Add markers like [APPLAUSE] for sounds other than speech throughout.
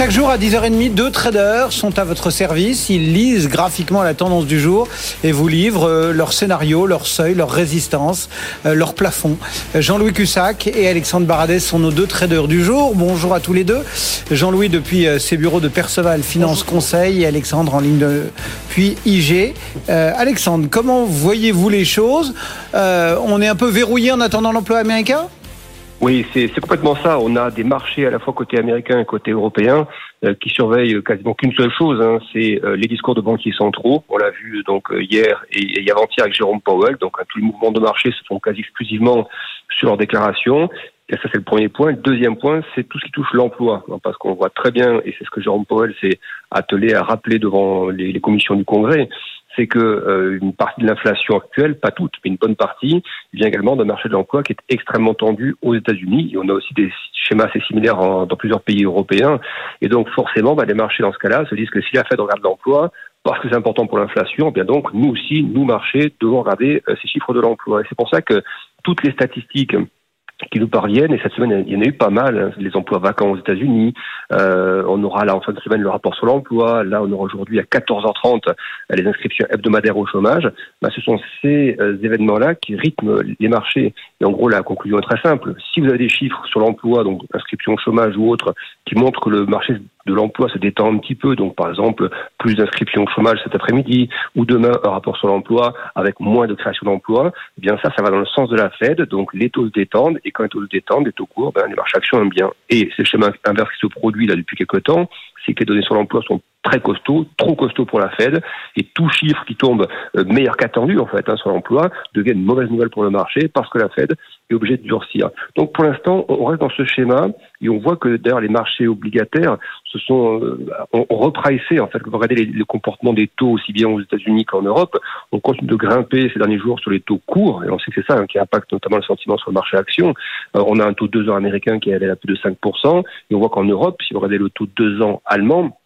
Chaque jour à 10h30, deux traders sont à votre service. Ils lisent graphiquement la tendance du jour et vous livrent euh, leur scénario, leur seuil, leur résistance, euh, leur plafond. Jean-Louis Cussac et Alexandre Baradès sont nos deux traders du jour. Bonjour à tous les deux. Jean-Louis depuis euh, ses bureaux de Perceval Finance Conseil et Alexandre en ligne de puis IG. Alexandre, comment voyez-vous les choses? On est un peu verrouillé en attendant l'emploi américain? Oui, c'est complètement ça. On a des marchés à la fois côté américain et côté européen euh, qui surveillent quasiment qu'une seule chose, hein, c'est euh, les discours de banquiers centraux. On l'a vu donc euh, hier et, et avant-hier avec Jérôme Powell. Donc tous les mouvements de marché se font quasi exclusivement sur leurs déclarations. Et ça, c'est le premier point. Le deuxième point, c'est tout ce qui touche l'emploi. Parce qu'on voit très bien, et c'est ce que Jérôme Powell s'est attelé à rappeler devant les, commissions du Congrès, c'est que euh, une partie de l'inflation actuelle, pas toute, mais une bonne partie, vient également d'un marché de l'emploi qui est extrêmement tendu aux États-Unis. On a aussi des schémas assez similaires dans plusieurs pays européens. Et donc forcément, bah, les marchés dans ce cas-là se disent que si la Fed regarde l'emploi, parce que c'est important pour l'inflation, eh bien donc nous aussi, nous marchés, devons regarder euh, ces chiffres de l'emploi. Et c'est pour ça que toutes les statistiques qui nous parviennent. Et cette semaine, il y en a eu pas mal. Hein. Les emplois vacants aux États-Unis. Euh, on aura là en fin de semaine le rapport sur l'emploi. Là, on aura aujourd'hui à 14h30 les inscriptions hebdomadaires au chômage. Bah, ce sont ces euh, événements-là qui rythment les marchés. Et en gros, la conclusion est très simple. Si vous avez des chiffres sur l'emploi, donc inscription au chômage ou autre, qui montrent que le marché de l'emploi se détend un petit peu, donc par exemple plus d'inscriptions au chômage cet après-midi, ou demain un rapport sur l'emploi avec moins de création d'emplois, eh bien ça, ça va dans le sens de la Fed, donc les taux se détendent, et quand les taux se détendent, les taux courts, ben, les marchés actions aiment bien. Et c'est le schéma inverse qui se produit là depuis quelques temps, c'est que les données sur l'emploi sont très costauds, trop costauds pour la Fed, et tout chiffre qui tombe euh, meilleur qu'attendu en fait hein, sur l'emploi devient une mauvaise nouvelle pour le marché parce que la Fed est obligée de durcir. Donc pour l'instant, on reste dans ce schéma et on voit que d'ailleurs les marchés obligataires se sont euh, ont, repricé en fait. Vous regardez les, comportements des taux aussi bien aux États-Unis qu'en Europe, on continue de grimper ces derniers jours sur les taux courts et on sait que c'est ça hein, qui impacte notamment le sentiment sur le marché action. Euh, on a un taux de 2 ans américain qui est allé à plus de 5% et on voit qu'en Europe, si vous regardez le taux de 2 ans allemand,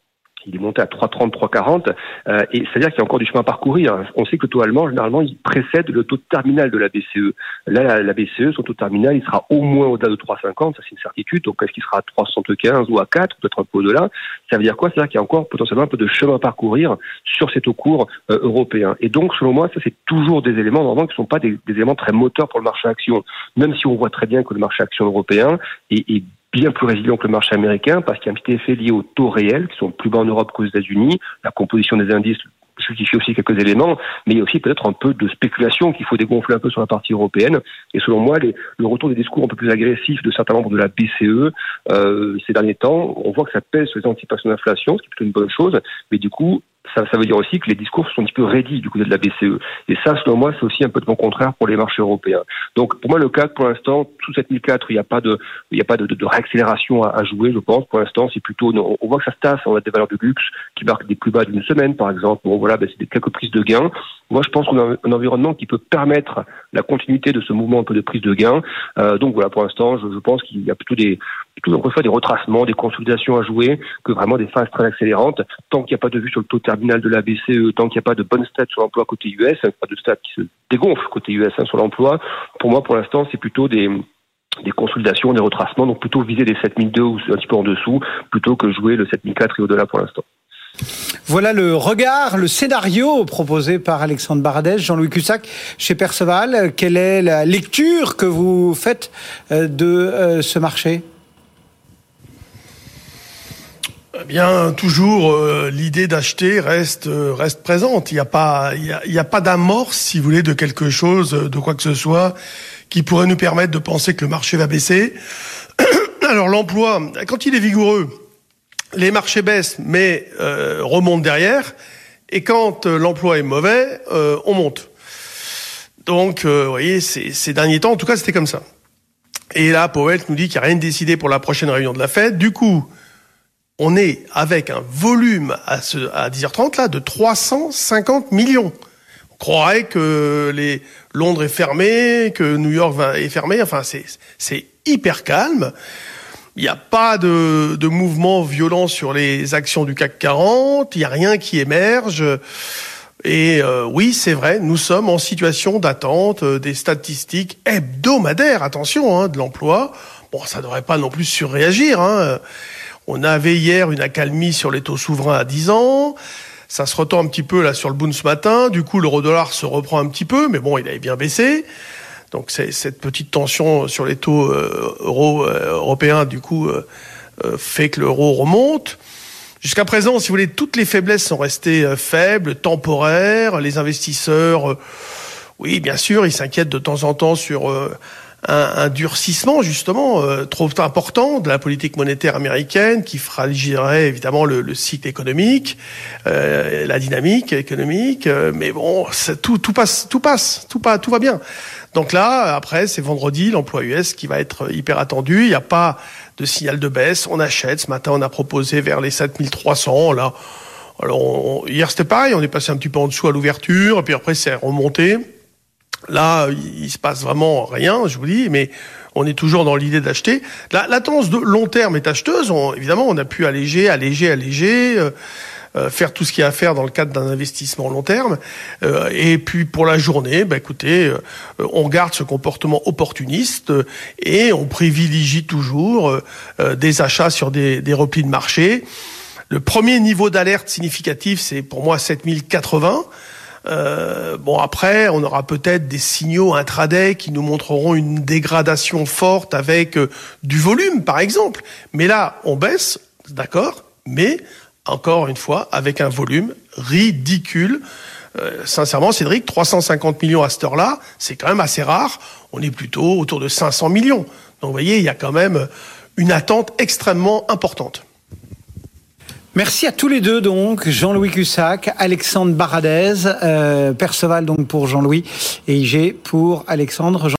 il est monté à 3,30, 3,40, euh, et c'est-à-dire qu'il y a encore du chemin à parcourir. On sait que le taux allemand, généralement, il précède le taux terminal de la BCE. Là, la, BCE, son taux terminal, il sera au moins au-delà de 3,50, ça c'est une certitude. Donc, est-ce qu'il sera à 3,75 ou à 4, peut-être un peu au-delà Ça veut dire quoi? C'est-à-dire qu'il y a encore potentiellement un peu de chemin à parcourir sur ces taux courts euh, européens. Et donc, selon moi, ça c'est toujours des éléments vraiment qui ne sont pas des, éléments très moteurs pour le marché action. Même si on voit très bien que le marché action européen est, est bien plus résilient que le marché américain parce qu'il y a un petit effet lié aux taux réels qui sont plus bas en Europe qu'aux États-Unis. La composition des indices justifie aussi quelques éléments, mais il y a aussi peut-être un peu de spéculation qu'il faut dégonfler un peu sur la partie européenne. Et selon moi, le retour des discours un peu plus agressifs de certains membres de la BCE euh, ces derniers temps, on voit que ça pèse sur les anticipations d'inflation, ce qui est plutôt une bonne chose, mais du coup, ça, ça, veut dire aussi que les discours sont un petit peu raidis du côté de la BCE. Et ça, selon moi, c'est aussi un peu de mon contraire pour les marchés européens. Donc, pour moi, le cadre, pour l'instant, sous 7004, il n'y a pas de, il n'y a pas de réaccélération à, à, jouer, je pense. Pour l'instant, c'est plutôt, on, voit que ça se tasse. On a des valeurs de luxe qui marquent des plus bas d'une semaine, par exemple. Bon, voilà, ben, c'est des quelques prises de gains. Moi, je pense qu'on a un, environnement qui peut permettre la continuité de ce mouvement un peu de prise de gains. Euh, donc, voilà, pour l'instant, je, je, pense qu'il y a plutôt des, plutôt, encore une fois, des retracements, des consolidations à jouer que vraiment des phases très accélérantes. Tant qu'il n'y a pas de vue sur le taux terminal de la BCE, tant qu'il n'y a pas de bonnes stats sur l'emploi côté US, pas de stats qui se dégonflent côté US hein, sur l'emploi, pour moi, pour l'instant, c'est plutôt des des consolidations, des retracements, donc plutôt viser les 7002 ou un petit peu en dessous, plutôt que jouer le 7004 et au-delà pour l'instant. Voilà le regard, le scénario proposé par Alexandre Baradès, Jean-Louis Cussac chez Perceval. Quelle est la lecture que vous faites euh, de euh, ce marché? Eh bien, toujours euh, l'idée d'acheter reste présente. Il n'y a pas il a, pas d'amorce, si vous voulez, de quelque chose, de quoi que ce soit, qui pourrait nous permettre de penser que le marché va baisser. [CLEARS THROAT] Alors l'emploi, quand il est vigoureux, les marchés baissent, mais euh, remontent derrière. Et quand l'emploi est mauvais, on monte. Donc, vous voyez, ces, derniers temps, en tout cas, c'était comme ça. Et là, Powell nous dit qu'il n'y a rien de décidé pour la prochaine réunion de la Fed. Du coup, on est avec un volume à, ce, à 10h30 là de 350 millions. On croirait que Londres est fermé, que New York est fermé. Enfin, c'est hyper calme. Il n'y a pas de, mouvement violent sur les actions du CAC 40. Il n'y a rien qui émerge. Et euh, oui, c'est vrai, nous sommes en situation d'attente euh, des statistiques hebdomadaires, attention, hein, de l'emploi. Bon, ça ne devrait pas non plus surréagir. Hein. On avait hier une accalmie sur les taux souverains à 10 ans. Ça se retend un petit peu là sur le boom ce matin. Du coup, l'euro-dollar se reprend un petit peu, mais bon, il avait bien baissé. Donc cette petite tension sur les taux euh, euro européens, du coup, fait que l'euro remonte. Jusqu'à présent, si vous voulez, toutes les faiblesses sont restées euh, faibles, temporaires. Les investisseurs, euh, oui, bien sûr, ils s'inquiètent de temps en temps sur euh, un, durcissement justement trop important de la politique monétaire américaine qui fragiliserait évidemment le, cycle économique, la dynamique économique. mais bon, tout, tout passe, tout passe, tout, pas, tout va bien. Donc là, après, c'est vendredi, l'emploi US qui va être hyper attendu. Il n'y a pas de signal de baisse. On achète. Ce matin, on a proposé vers les 7300. Là, alors hier c'était pareil. On est passé un petit peu en dessous à l'ouverture, et puis après c'est remonté. Là, il, se passe vraiment rien, je vous dis, mais on est toujours dans l'idée d'acheter. La, la, tendance de long terme est acheteuse. évidemment, on a pu alléger, alléger, alléger. Euh, euh, faire tout ce qu'il y a à faire dans le cadre d'un investissement long terme. Euh, et puis pour la journée, bah, écoutez, euh, on garde ce comportement opportuniste et on privilégie toujours des achats sur des, des replis de marché. Le premier niveau d'alerte significatif, c'est pour moi 7080. Euh, bon après, on aura peut-être des signaux intraday qui nous montreront une dégradation forte avec du volume, par exemple. Mais là, on baisse, d'accord, mais encore une fois, avec un volume ridicule. Euh, sincèrement, Cédric, 350 millions à cette heure-là, c'est quand même assez rare. On est plutôt autour de 500 millions. Donc vous voyez, il y a quand même une attente extrêmement importante. Merci à tous les deux donc, Jean-Louis Cussac, Alexandre Baradez, euh, Perceval donc pour Jean-Louis et IG pour Alexandre.